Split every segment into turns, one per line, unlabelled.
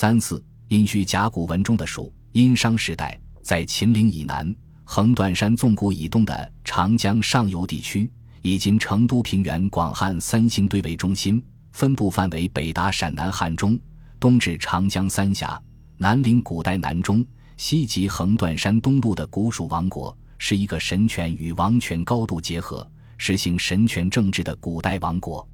三四殷墟甲骨文中的蜀，殷商时代在秦岭以南、横断山纵谷以东的长江上游地区，以今成都平原广汉三星堆为中心，分布范围北达陕南汉中，东至长江三峡，南临古代南中，西及横断山东麓的古蜀王国，是一个神权与王权高度结合、实行神权政治的古代王国。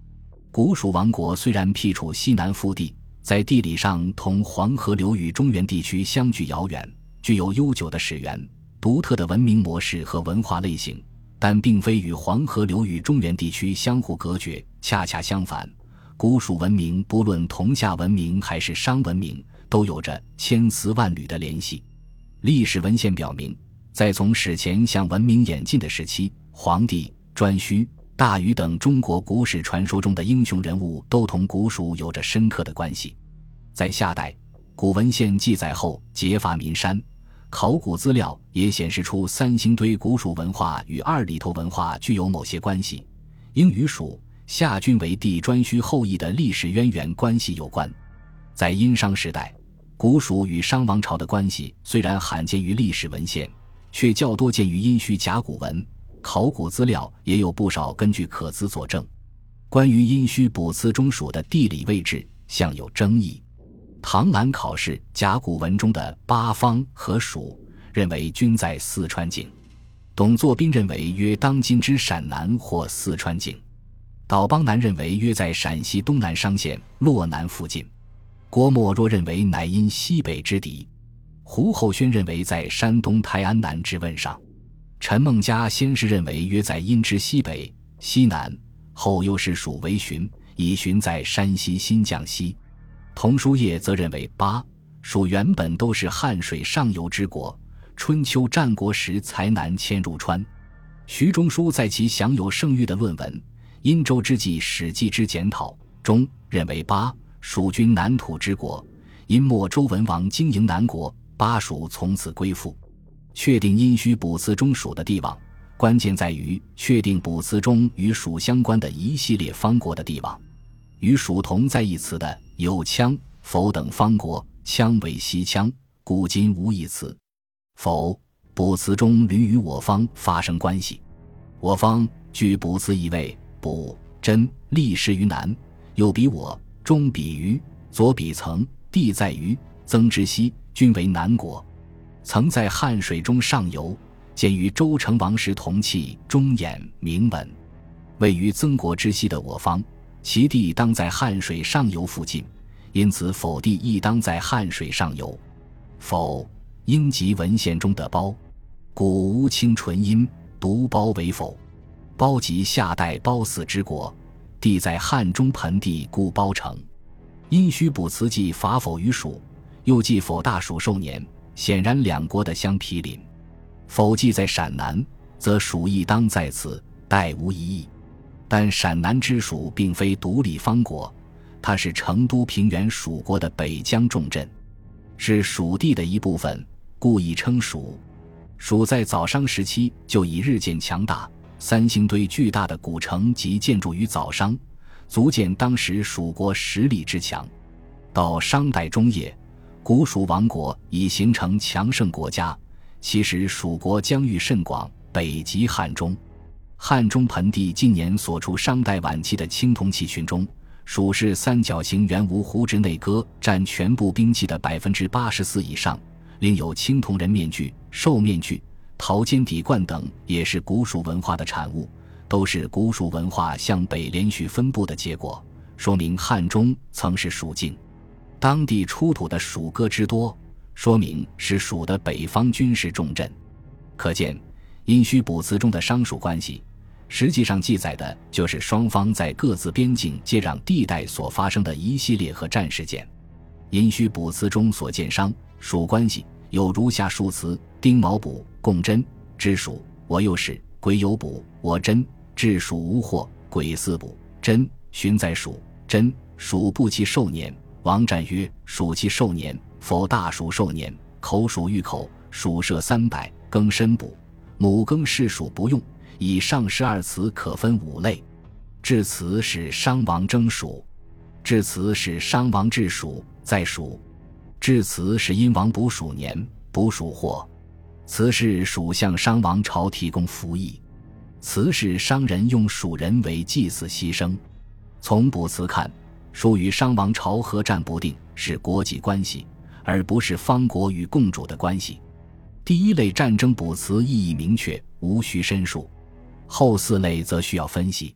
古蜀王国虽然辟处西南腹地。在地理上同黄河流域中原地区相距遥远，具有悠久的史源、独特的文明模式和文化类型，但并非与黄河流域中原地区相互隔绝。恰恰相反，古蜀文明不论同夏文明还是商文明，都有着千丝万缕的联系。历史文献表明，在从史前向文明演进的时期，黄帝、颛顼。大禹等中国古史传说中的英雄人物都同古蜀有着深刻的关系。在夏代，古文献记载后劫伐岷山，考古资料也显示出三星堆古蜀文化与二里头文化具有某些关系，应与蜀夏均为帝颛顼后裔的历史渊源关系有关。在殷商时代，古蜀与商王朝的关系虽然罕见于历史文献，却较多见于殷墟甲骨文。考古资料也有不少根据可资佐证。关于殷墟卜辞中蜀的地理位置，向有争议。唐兰考试甲骨文中的八方和蜀，认为均在四川境。董作宾认为约当今之陕南或四川境。岛邦南认为约在陕西东南商县洛南附近。郭沫若认为乃因西北之敌。胡厚轩认为在山东泰安南之问上。陈梦家先是认为约在殷之西北、西南，后又是蜀为旬，以旬在山西新绛西。童书业则认为八蜀原本都是汉水上游之国，春秋战国时才南迁入川。徐中书在其享有盛誉的论文《殷周之际史记之检讨》中认为八蜀君南土之国，殷末周文王经营南国，巴蜀从此归附。确定殷墟卜辞中蜀的帝王，关键在于确定卜辞中与蜀相关的一系列方国的帝王。与属同在一词的有羌、否等方国，羌为西羌，古今无一词。否卜辞中屡与我方发生关系。我方据卜辞一位卜真立时于南，右比我，中比于左比曾，地在于曾之西，均为南国。曾在汉水中上游，见于周成王时铜器中眼铭文，位于曾国之西的我方，其地当在汉水上游附近，因此否地亦当在汉水上游。否，应集文献中的包，古乌清纯音读包为否，包即夏代褒姒之国，地在汉中盆地，故包城。殷墟卜辞记伐否于蜀，又记否大蜀寿年。显然，两国的相毗邻。否记在陕南，则蜀亦当在此，殆无疑义。但陕南之蜀并非独立方国，它是成都平原蜀国的北疆重镇，是蜀地的一部分，故亦称蜀。蜀在早商时期就已日渐强大，三星堆巨大的古城及建筑于早商，足见当时蜀国实力之强。到商代中叶。古蜀王国已形成强盛国家，其实蜀国疆域甚广，北及汉中。汉中盆地近年所出商代晚期的青铜器群中，蜀式三角形圆无胡之内戈占全部兵器的百分之八十四以上，另有青铜人面具、兽面具、陶尖底冠等，也是古蜀文化的产物，都是古蜀文化向北连续分布的结果，说明汉中曾是蜀境。当地出土的蜀歌之多，说明是蜀的北方军事重镇。可见，殷墟卜辞中的商蜀关系，实际上记载的就是双方在各自边境接壤地带所发生的一系列和战事件。殷墟卜辞中所见商蜀关系有如下数词：丁卯卜，共真之蜀，我又是癸酉卜，我真至蜀无祸，癸巳卜真旬在蜀真蜀不其寿年。王战曰：“属其寿年，否大暑寿年。口属玉口，属设三百，庚申卜，母庚氏属不用。以上十二词可分五类。至此是商王征蜀，至此是商王治蜀，在蜀。至此是殷王卜蜀年，卜蜀祸。此是蜀向商王朝提供服役，此是商人用蜀人为祭祀牺牲。从卜辞看，蜀与商王朝合战不定，是国际关系，而不是方国与共主的关系。第一类战争卜辞意义明确，无需申述；后四类则需要分析。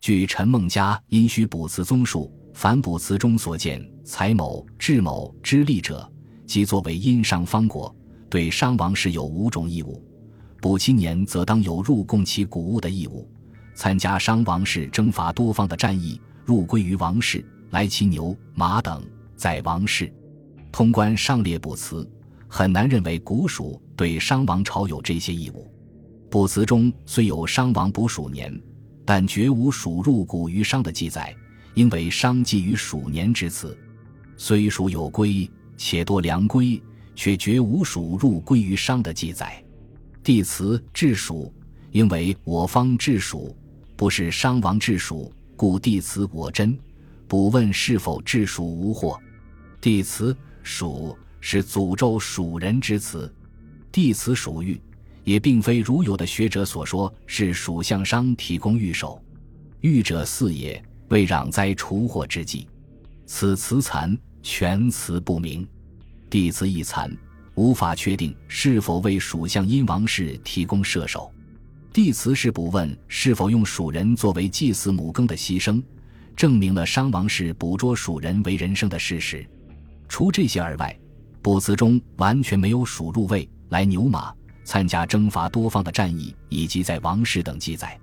据陈梦家《殷墟卜辞综述》，凡卜辞中所见财某、智某之利者，即作为殷商方国。对商王室有五种义务，卜七年则当有入贡其谷物的义务，参加商王室征伐多方的战役，入归于王室，来其牛马等在王室。通关上列卜辞，很难认为古蜀对商王朝有这些义务。卜辞中虽有商王卜鼠年，但绝无鼠入谷于商的记载，因为商祭于鼠年之辞，虽蜀有归，且多良归。却绝无鼠入归于商的记载。帝辞治蜀，因为我方治蜀，不是商王治蜀，故帝辞我真。卜问是否治蜀无祸？帝辞蜀是诅咒蜀人之词。帝辞蜀玉，也并非如有的学者所说是蜀相商提供御守。御者四也，为攘灾除祸之计。此词残，全词不明。弟子一残，无法确定是否为蜀相殷王室提供射手。弟子是卜问是否用蜀人作为祭祀母耕的牺牲，证明了商王室捕捉蜀人为人生的事实。除这些而外，卜辞中完全没有蜀入位来牛马参加征伐多方的战役以及在王室等记载。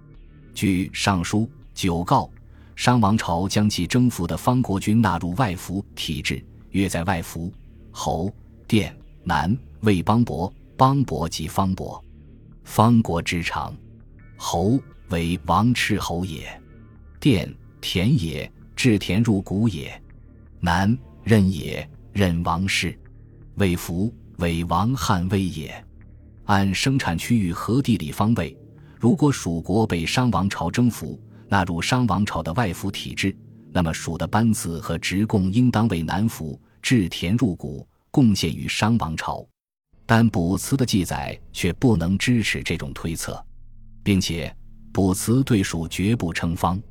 据《尚书》九告，商王朝将其征服的方国君纳入外服体制，约在外服。侯、殿、南、魏邦伯、邦伯及方伯，方国之长。侯为王赤侯也，殿田也，置田入谷也。南任也，任王室。魏服为王汉威也。按生产区域和地理方位，如果蜀国被商王朝征服，纳入商王朝的外服体制，那么蜀的班次和职贡应当为南服。置田入谷，贡献于商王朝，但卜辞的记载却不能支持这种推测，并且卜辞对蜀绝不称方，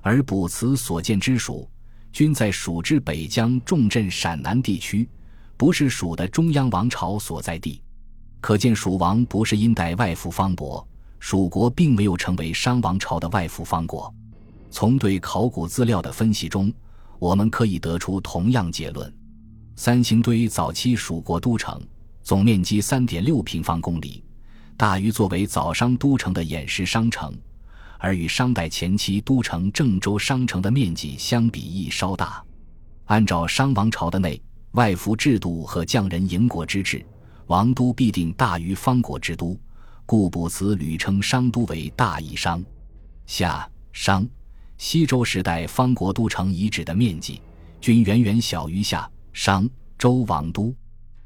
而卜辞所见之蜀，均在蜀之北疆重镇陕南地区，不是蜀的中央王朝所在地，可见蜀王不是因代外附方伯，蜀国并没有成为商王朝的外附方国。从对考古资料的分析中，我们可以得出同样结论。三星堆早期蜀国都城，总面积三点六平方公里，大于作为早商都城的偃师商城，而与商代前期都城郑州商城的面积相比亦稍大。按照商王朝的内外服制度和匠人营国之制，王都必定大于方国之都，故卜辞屡称商都为大邑商。夏商西周时代方国都城遗址的面积，均远远小于夏。商周王都，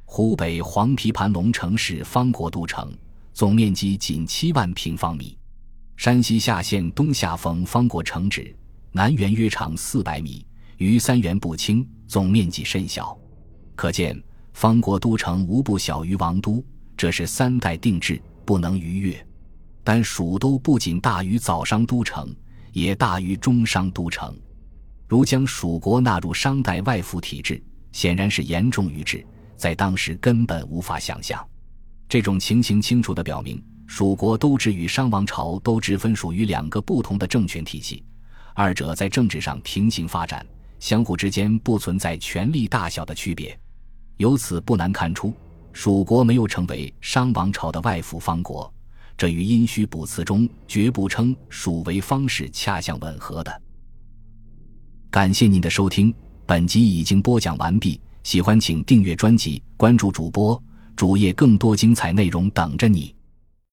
湖北黄陂盘龙城是方国都城，总面积仅七万平方米。山西夏县东夏冯方国城址，南缘约长四百米，于三元不清，总面积甚小。可见方国都城无不小于王都，这是三代定制，不能逾越。但蜀都不仅大于早商都城，也大于中商都城。如将蜀国纳入商代外附体制。显然是严重逾制，在当时根本无法想象。这种情形清楚地表明，蜀国都治与商王朝都治分属于两个不同的政权体系，二者在政治上平行发展，相互之间不存在权力大小的区别。由此不难看出，蜀国没有成为商王朝的外附方国，这与殷墟卜辞中绝不称蜀为方是恰相吻合的。感谢您的收听。本集已经播讲完毕，喜欢请订阅专辑，关注主播主页，更多精彩内容等着你。